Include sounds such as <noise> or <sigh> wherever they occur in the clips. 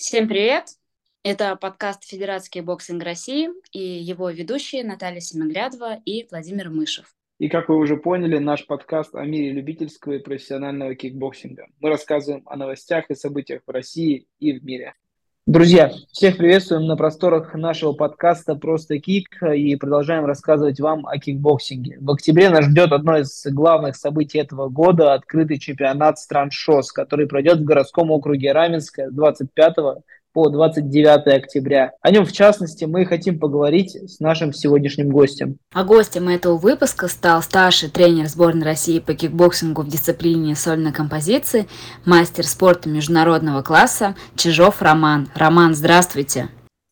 Всем привет! Это подкаст «Федерации кикбоксинга России» и его ведущие Наталья Семиглядова и Владимир Мышев. И как вы уже поняли, наш подкаст о мире любительского и профессионального кикбоксинга. Мы рассказываем о новостях и событиях в России и в мире. Друзья, всех приветствуем на просторах нашего подкаста «Просто кик» и продолжаем рассказывать вам о кикбоксинге. В октябре нас ждет одно из главных событий этого года – открытый чемпионат стран ШОС, который пройдет в городском округе Раменское 25 по 29 октября. О нем, в частности, мы хотим поговорить с нашим сегодняшним гостем. А гостем этого выпуска стал старший тренер сборной России по кикбоксингу в дисциплине сольной композиции, мастер спорта международного класса Чижов Роман. Роман, здравствуйте.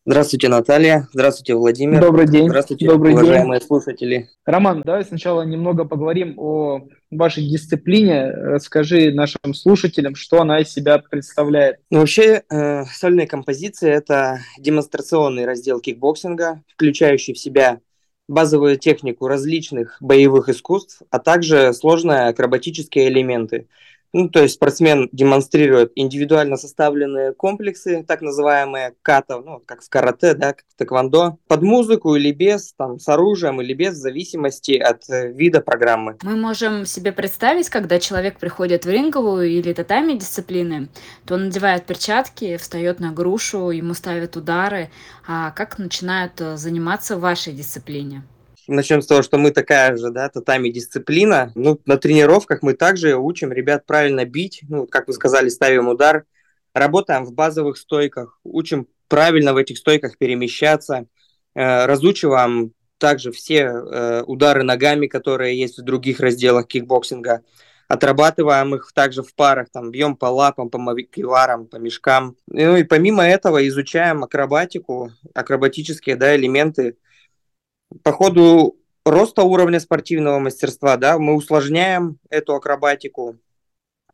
Здравствуйте, Наталья. Здравствуйте, Владимир. Добрый день. Здравствуйте, Добрый уважаемые день. слушатели. Роман, давай сначала немного поговорим о вашей дисциплине. Расскажи нашим слушателям, что она из себя представляет. Ну, вообще, э, сольная композиция – это демонстрационный раздел кикбоксинга, включающий в себя базовую технику различных боевых искусств, а также сложные акробатические элементы – ну, то есть спортсмен демонстрирует индивидуально составленные комплексы, так называемые ката, ну, как в карате, да, как в тэквондо, под музыку или без, там, с оружием или без, в зависимости от э, вида программы. Мы можем себе представить, когда человек приходит в ринговую или татами дисциплины, то он надевает перчатки, встает на грушу, ему ставят удары. А как начинают э, заниматься в вашей дисциплине? Начнем с того, что мы такая же, да, татами дисциплина. Ну, на тренировках мы также учим ребят правильно бить, ну, как вы сказали, ставим удар, работаем в базовых стойках, учим правильно в этих стойках перемещаться, э, разучиваем также все э, удары ногами, которые есть в других разделах кикбоксинга, отрабатываем их также в парах, там, бьем по лапам, по мавикиварам, по мешкам. Ну и помимо этого изучаем акробатику, акробатические, да, элементы, по ходу роста уровня спортивного мастерства, да, мы усложняем эту акробатику,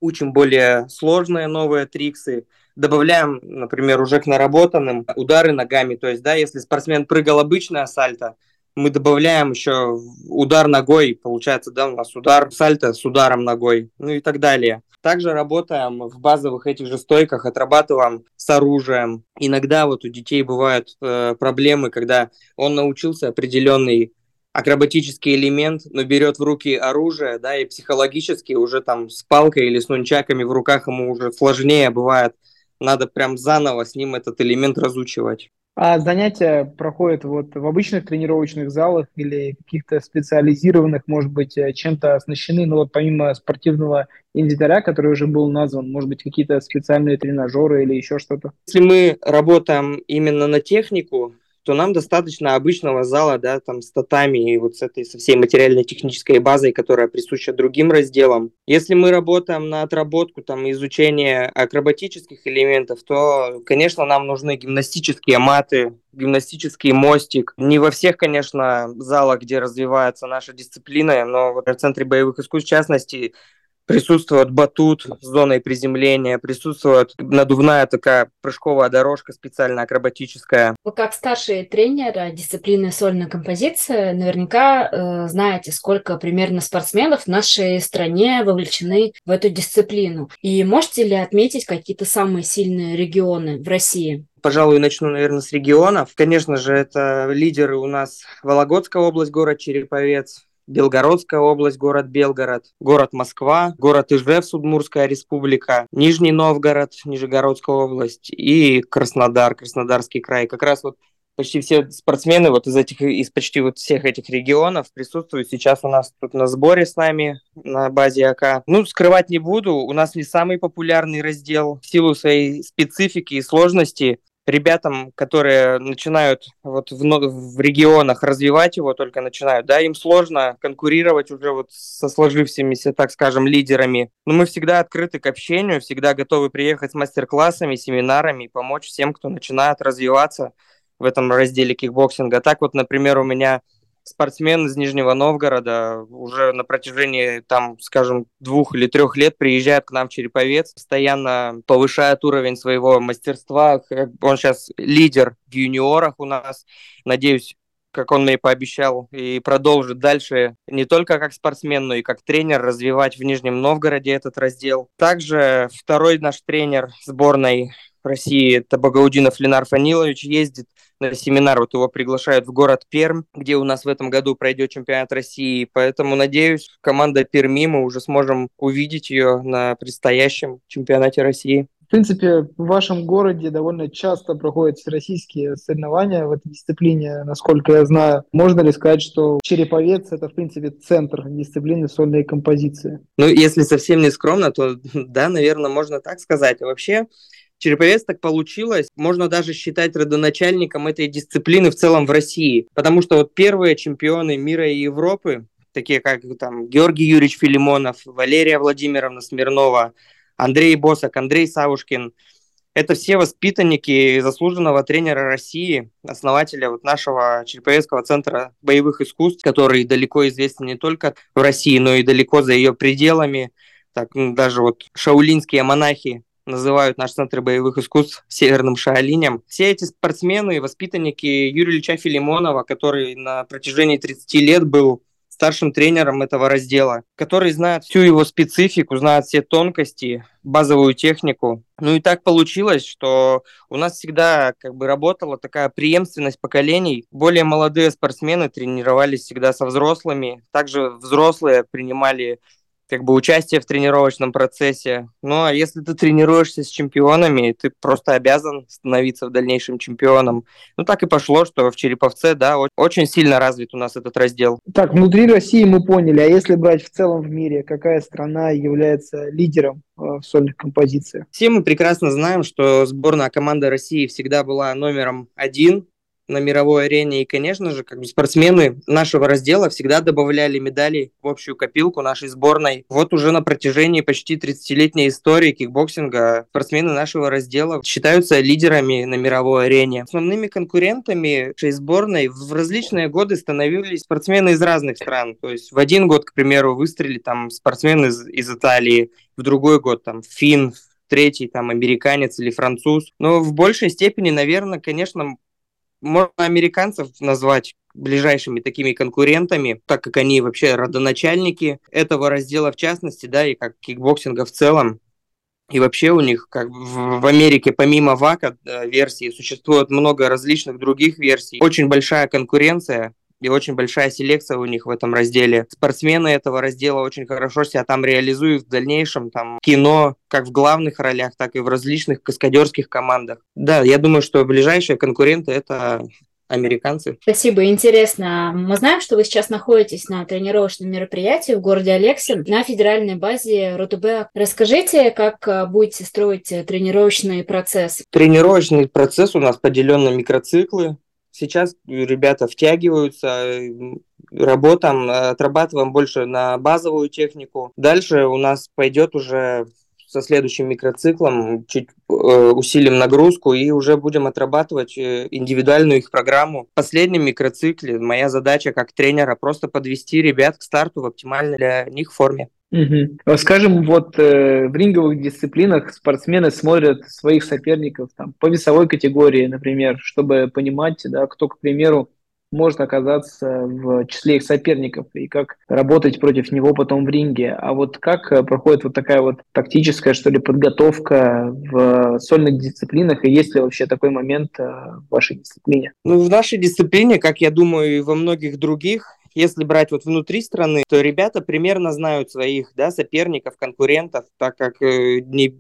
учим более сложные новые триксы, добавляем, например, уже к наработанным удары ногами. То есть, да, если спортсмен прыгал обычное сальто, мы добавляем еще удар ногой, получается, да, у нас удар сальто с ударом ногой, ну и так далее. Также работаем в базовых этих же стойках, отрабатываем с оружием. Иногда вот у детей бывают э, проблемы, когда он научился определенный акробатический элемент, но берет в руки оружие, да, и психологически уже там с палкой или с нунчаками в руках ему уже сложнее бывает. Надо прям заново с ним этот элемент разучивать. А занятия проходят вот в обычных тренировочных залах или каких-то специализированных, может быть, э, чем-то оснащены, ну вот помимо спортивного инвентаря, который уже был назван, может быть, какие-то специальные тренажеры или еще что-то? Если мы работаем именно на технику, то нам достаточно обычного зала, да, там с татами и вот с этой со всей материально-технической базой, которая присуща другим разделам. Если мы работаем на отработку, там, изучение акробатических элементов, то, конечно, нам нужны гимнастические маты, гимнастический мостик. Не во всех, конечно, залах, где развивается наша дисциплина, но вот в Центре боевых искусств, в частности, присутствует батут с зоной приземления, присутствует надувная такая прыжковая дорожка специально акробатическая. Вы как старший тренер дисциплины сольная композиция наверняка э, знаете, сколько примерно спортсменов в нашей стране вовлечены в эту дисциплину. И можете ли отметить какие-то самые сильные регионы в России? Пожалуй, начну, наверное, с регионов. Конечно же, это лидеры у нас Вологодская область, город Череповец, Белгородская область, город Белгород, город Москва, город Ижевск, Удмурская республика, Нижний Новгород, Нижегородская область и Краснодар, Краснодарский край. Как раз вот почти все спортсмены вот из этих из почти вот всех этих регионов присутствуют сейчас у нас тут на сборе с нами на базе АК. Ну, скрывать не буду, у нас не самый популярный раздел в силу своей специфики и сложности ребятам, которые начинают вот в, в регионах развивать его, только начинают, да, им сложно конкурировать уже вот со сложившимися, так скажем, лидерами. Но мы всегда открыты к общению, всегда готовы приехать с мастер-классами, семинарами и помочь всем, кто начинает развиваться в этом разделе кикбоксинга. Так вот, например, у меня спортсмен из Нижнего Новгорода уже на протяжении, там, скажем, двух или трех лет приезжает к нам в Череповец, постоянно повышает уровень своего мастерства. Он сейчас лидер в юниорах у нас. Надеюсь, как он мне пообещал, и продолжит дальше не только как спортсмен, но и как тренер развивать в Нижнем Новгороде этот раздел. Также второй наш тренер сборной России, это Багаудинов Ленар Фанилович, ездит на семинар, вот его приглашают в город Перм, где у нас в этом году пройдет чемпионат России, поэтому, надеюсь, команда Перми, мы уже сможем увидеть ее на предстоящем чемпионате России. В принципе, в вашем городе довольно часто проходят всероссийские соревнования в этой дисциплине, насколько я знаю. Можно ли сказать, что Череповец – это, в принципе, центр дисциплины сольной композиции? Ну, если совсем не скромно, то <laughs> да, наверное, можно так сказать. А вообще, Череповец так получилось, можно даже считать родоначальником этой дисциплины в целом в России, потому что вот первые чемпионы мира и Европы, такие как там Георгий Юрьевич Филимонов, Валерия Владимировна Смирнова, Андрей Босок, Андрей Савушкин, это все воспитанники заслуженного тренера России, основателя вот нашего Череповецкого центра боевых искусств, который далеко известен не только в России, но и далеко за ее пределами. Так, даже вот шаулинские монахи называют наш центр боевых искусств северным шаолинем. Все эти спортсмены, воспитанники Юрия Ильича Филимонова, который на протяжении 30 лет был старшим тренером этого раздела, который знает всю его специфику, знает все тонкости, базовую технику. Ну и так получилось, что у нас всегда как бы работала такая преемственность поколений. Более молодые спортсмены тренировались всегда со взрослыми, также взрослые принимали как бы участие в тренировочном процессе. Ну, а если ты тренируешься с чемпионами, ты просто обязан становиться в дальнейшем чемпионом. Ну, так и пошло, что в Череповце, да, очень сильно развит у нас этот раздел. Так, внутри России мы поняли, а если брать в целом в мире, какая страна является лидером э, в сольных композициях? Все мы прекрасно знаем, что сборная команды России всегда была номером один на мировой арене. И, конечно же, как бы спортсмены нашего раздела всегда добавляли медали в общую копилку нашей сборной. Вот уже на протяжении почти 30-летней истории кикбоксинга спортсмены нашего раздела считаются лидерами на мировой арене. Основными конкурентами нашей сборной в различные годы становились спортсмены из разных стран. То есть в один год, к примеру, выстрелили там спортсмены из, из Италии, в другой год там финн, третий там американец или француз. Но в большей степени, наверное, конечно, можно американцев назвать ближайшими такими конкурентами, так как они вообще родоначальники этого раздела в частности, да, и как кикбоксинга в целом. И вообще у них, как в Америке, помимо WAKO версии, существует много различных других версий. Очень большая конкуренция, и очень большая селекция у них в этом разделе. Спортсмены этого раздела очень хорошо себя там реализуют в дальнейшем, там кино, как в главных ролях, так и в различных каскадерских командах. Да, я думаю, что ближайшие конкуренты это американцы. Спасибо, интересно. Мы знаем, что вы сейчас находитесь на тренировочном мероприятии в городе Алексин на федеральной базе РОТБ. Расскажите, как э, будете строить тренировочный процесс? Тренировочный процесс у нас поделен на микроциклы. Сейчас ребята втягиваются, работаем, отрабатываем больше на базовую технику. Дальше у нас пойдет уже со следующим микроциклом, чуть э, усилим нагрузку и уже будем отрабатывать э, индивидуальную их программу. В последнем микроцикле моя задача как тренера просто подвести ребят к старту в оптимальной для них форме. Угу. Скажем, вот э, в ринговых дисциплинах спортсмены смотрят своих соперников там, по весовой категории, например, чтобы понимать, да, кто, к примеру, может оказаться в числе их соперников и как работать против него потом в ринге. А вот как э, проходит вот такая вот тактическая, что ли, подготовка в сольных дисциплинах, и есть ли вообще такой момент э, в вашей дисциплине? Ну, в нашей дисциплине, как я думаю, и во многих других, если брать вот внутри страны, то ребята примерно знают своих да, соперников, конкурентов, так как э, не,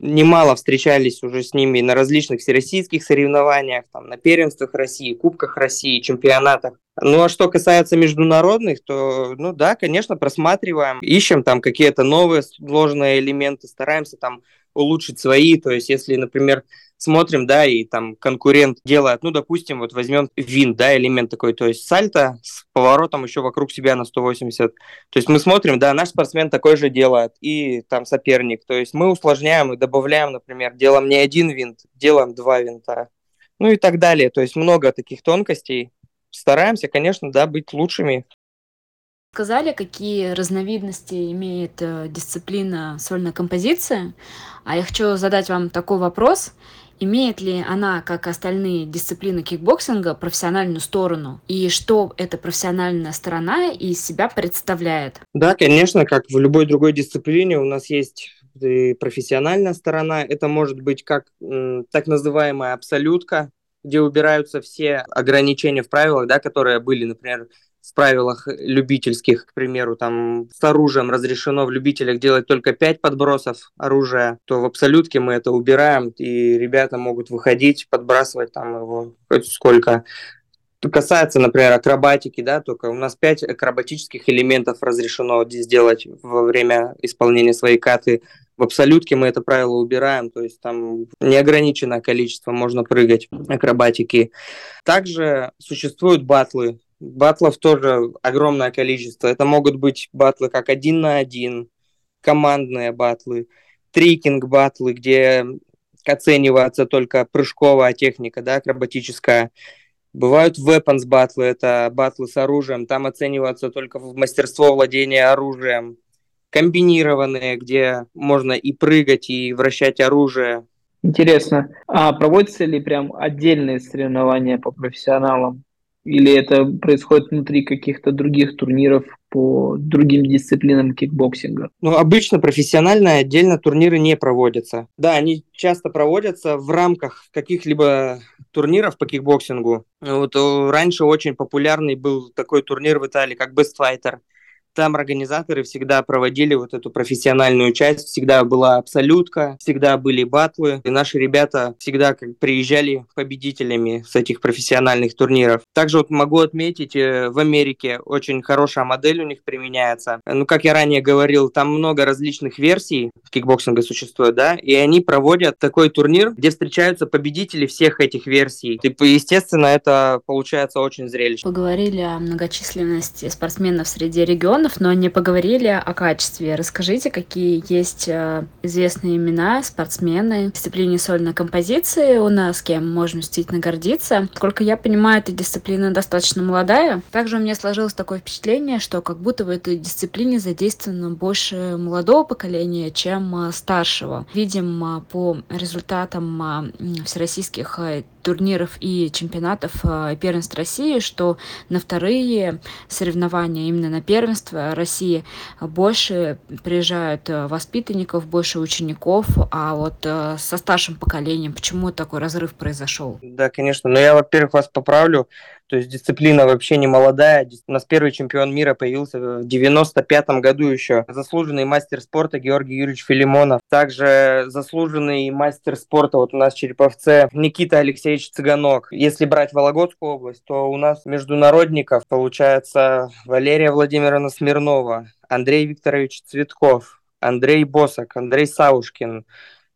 немало встречались уже с ними на различных всероссийских соревнованиях, там, на первенствах России, Кубках России, чемпионатах. Ну а что касается международных, то, ну да, конечно, просматриваем, ищем там какие-то новые сложные элементы, стараемся там улучшить свои. То есть, если, например, смотрим, да, и там конкурент делает, ну, допустим, вот возьмем винт, да, элемент такой, то есть сальто с поворотом еще вокруг себя на 180. То есть мы смотрим, да, наш спортсмен такой же делает, и там соперник. То есть мы усложняем и добавляем, например, делаем не один винт, делаем два винта. Ну и так далее. То есть много таких тонкостей. Стараемся, конечно, да, быть лучшими сказали, какие разновидности имеет э, дисциплина сольная композиция. А я хочу задать вам такой вопрос. Имеет ли она, как остальные дисциплины кикбоксинга, профессиональную сторону? И что эта профессиональная сторона из себя представляет? Да, конечно, как в любой другой дисциплине у нас есть профессиональная сторона. Это может быть как так называемая абсолютка, где убираются все ограничения в правилах, да, которые были, например, в правилах любительских, к примеру, там с оружием разрешено в любителях делать только 5 подбросов оружия, то в абсолютке мы это убираем, и ребята могут выходить, подбрасывать там его хоть сколько. Касается, например, акробатики, да, только у нас 5 акробатических элементов разрешено сделать во время исполнения своей каты. В абсолютке мы это правило убираем, то есть там неограниченное количество можно прыгать акробатики. Также существуют батлы, Батлов тоже огромное количество. Это могут быть батлы как один на один, командные батлы, трикинг батлы, где оценивается только прыжковая техника, да, акробатическая. Бывают weapons батлы, это батлы с оружием, там оценивается только мастерство владения оружием. Комбинированные, где можно и прыгать, и вращать оружие. Интересно, а проводятся ли прям отдельные соревнования по профессионалам? Или это происходит внутри каких-то других турниров по другим дисциплинам кикбоксинга? Ну, обычно профессионально отдельно турниры не проводятся. Да, они часто проводятся в рамках каких-либо турниров по кикбоксингу. Вот э, раньше очень популярный был такой турнир в Италии, как Best Fighter – там организаторы всегда проводили вот эту профессиональную часть, всегда была абсолютка, всегда были батлы, и наши ребята всегда как приезжали победителями с этих профессиональных турниров. Также вот могу отметить, э, в Америке очень хорошая модель у них применяется. Ну, как я ранее говорил, там много различных версий кикбоксинга существует, да, и они проводят такой турнир, где встречаются победители всех этих версий. И, естественно, это получается очень зрелищно. Поговорили о многочисленности спортсменов среди регионов, регионов, но не поговорили о качестве. Расскажите, какие есть э, известные имена, спортсмены в дисциплине сольной композиции у нас, кем можно действительно гордиться. Сколько я понимаю, эта дисциплина достаточно молодая. Также у меня сложилось такое впечатление, что как будто в этой дисциплине задействовано больше молодого поколения, чем э, старшего. Видим э, по результатам всероссийских турниров и чемпионатов первенств России, что на вторые соревнования, именно на первенство России, больше приезжают э, воспитанников, больше учеников, а вот э, со старшим поколением. Почему такой разрыв произошел? Да, конечно, но я, во-первых, вас поправлю, то есть дисциплина вообще не молодая. У нас первый чемпион мира появился в 95-м году еще. Заслуженный мастер спорта Георгий Юрьевич Филимонов. Также заслуженный мастер спорта вот у нас Череповце Никита Алексеевич Цыганок. Если брать Вологодскую область, то у нас международников получается Валерия Владимировна Смирнова, Андрей Викторович Цветков, Андрей Босок, Андрей Саушкин,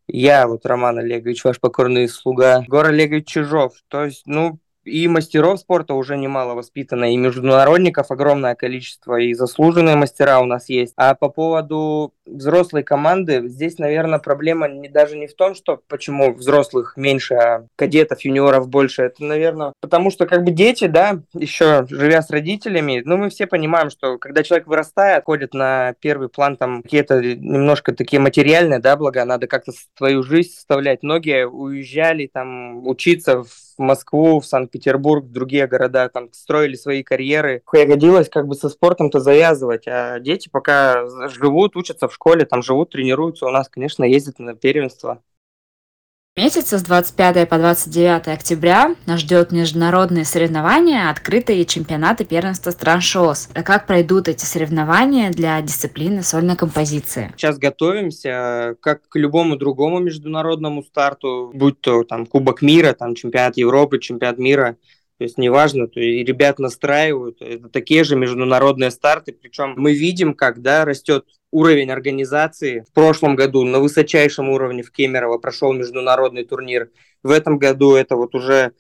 я, вот Роман Олегович, ваш покорный слуга, Гор Олегович Чижов. То есть, ну, и мастеров спорта уже немало воспитано, и международников огромное количество, и заслуженные мастера у нас есть. А по поводу взрослой команды, здесь, наверное, проблема не, даже не в том, что почему взрослых меньше, а кадетов, юниоров больше. Это, наверное, потому что как бы дети, да, еще живя с родителями, ну, мы все понимаем, что когда человек вырастает, ходит на первый план там какие-то немножко такие материальные, да, блага, надо как-то свою жизнь составлять. Многие уезжали там учиться в Москву, в Санкт-Петербург, в другие города, там строили свои карьеры. Пригодилось как бы со спортом-то завязывать, а дети пока живут, учатся в школе, там живут, тренируются, у нас, конечно, ездят на первенство. Месяца с 25 по 29 октября нас ждет международные соревнования, открытые чемпионаты первенства стран ШОС. А как пройдут эти соревнования для дисциплины сольной композиции? Сейчас готовимся, как к любому другому международному старту, будь то там Кубок мира, там чемпионат Европы, чемпионат мира. То есть неважно, то и ребят настраивают. Это такие же международные старты. Причем мы видим, когда растет уровень организации. В прошлом году на высочайшем уровне в Кемерово прошел международный турнир. В этом году это вот уже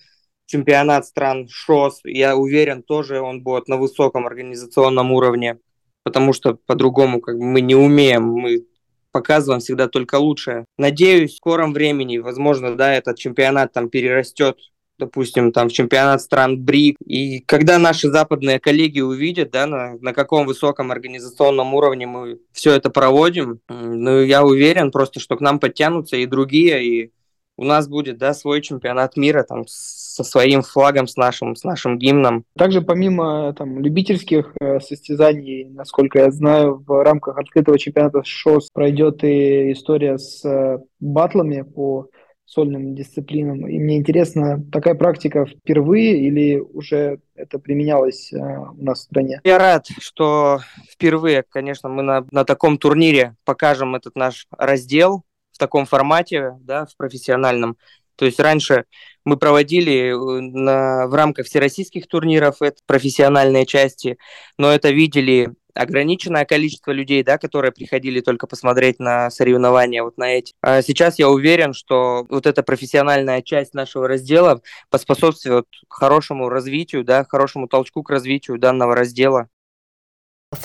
чемпионат стран ШОС. Я уверен, тоже он будет на высоком организационном уровне, потому что по-другому как бы мы не умеем. Мы показываем всегда только лучшее. Надеюсь, в скором времени, возможно, да, этот чемпионат там перерастет допустим, там в чемпионат стран БРИК. И когда наши западные коллеги увидят, да, на, на каком высоком организационном уровне мы все это проводим, ну, я уверен просто, что к нам подтянутся и другие, и у нас будет, да, свой чемпионат мира там со своим флагом, с нашим, с нашим гимном. Также помимо там любительских э, состязаний, насколько я знаю, в рамках открытого чемпионата ШОС пройдет и история с э, батлами по сольным дисциплинам. И мне интересно, такая практика впервые или уже это применялось э, у нас в стране? Я рад, что впервые, конечно, мы на, на таком турнире покажем этот наш раздел в таком формате, да, в профессиональном. То есть раньше мы проводили э, на, в рамках всероссийских турниров это профессиональные части, но это видели ограниченное количество людей, да, которые приходили только посмотреть на соревнования вот на эти. А сейчас я уверен, что вот эта профессиональная часть нашего раздела поспособствует хорошему развитию, да, хорошему толчку к развитию данного раздела.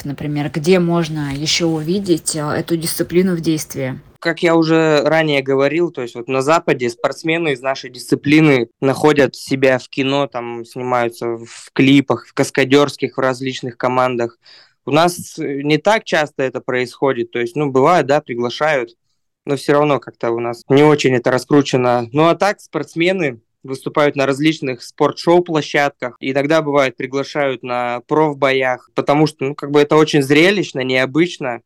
Например, где можно еще увидеть э, эту дисциплину в действии? Как я уже ранее говорил, то есть вот на Западе спортсмены из нашей дисциплины находят себя в кино, там снимаются в клипах, в каскадерских, в различных командах. У нас не так часто это происходит, то есть, ну, бывает, да, приглашают, но все равно как-то у нас не очень это раскручено. Ну, а так спортсмены выступают на различных спортшоу площадках, иногда бывает приглашают на профбоях, потому что, ну, как бы это очень зрелищно, необычно,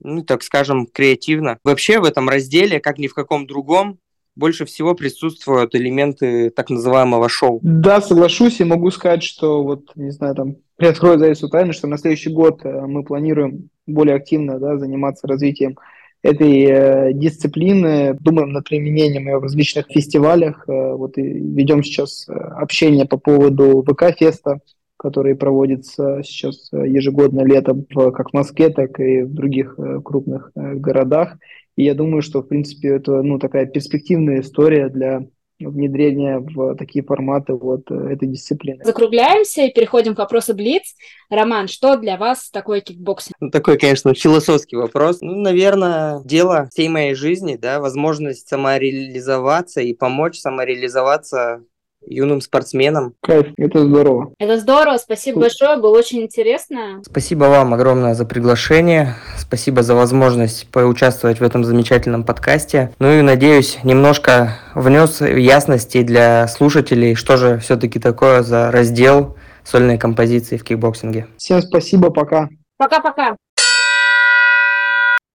ну, так скажем, креативно. Вообще в этом разделе, как ни в каком другом, больше всего присутствуют элементы так называемого шоу. Да, соглашусь и могу сказать, что вот, не знаю, там, приоткрою завесу тайны, что на следующий год э, мы планируем более активно да, заниматься развитием этой э, дисциплины, думаем над применением ее в различных фестивалях. Э, вот и ведем сейчас общение по поводу ВК-феста, который проводится сейчас ежегодно летом как в Москве, так и в других крупных городах. И я думаю, что, в принципе, это ну, такая перспективная история для внедрения в такие форматы вот этой дисциплины. Закругляемся и переходим к вопросу Блиц. Роман, что для вас такое кикбоксинг? Ну, такой, конечно, философский вопрос. Ну, наверное, дело всей моей жизни, да, возможность самореализоваться и помочь самореализоваться юным спортсменам. Кайф, это здорово. Это здорово, спасибо большое, было очень интересно. Спасибо вам огромное за приглашение, спасибо за возможность поучаствовать в этом замечательном подкасте. Ну и надеюсь, немножко внес ясности для слушателей, что же все-таки такое за раздел сольной композиции в кикбоксинге. Всем спасибо, пока. Пока-пока.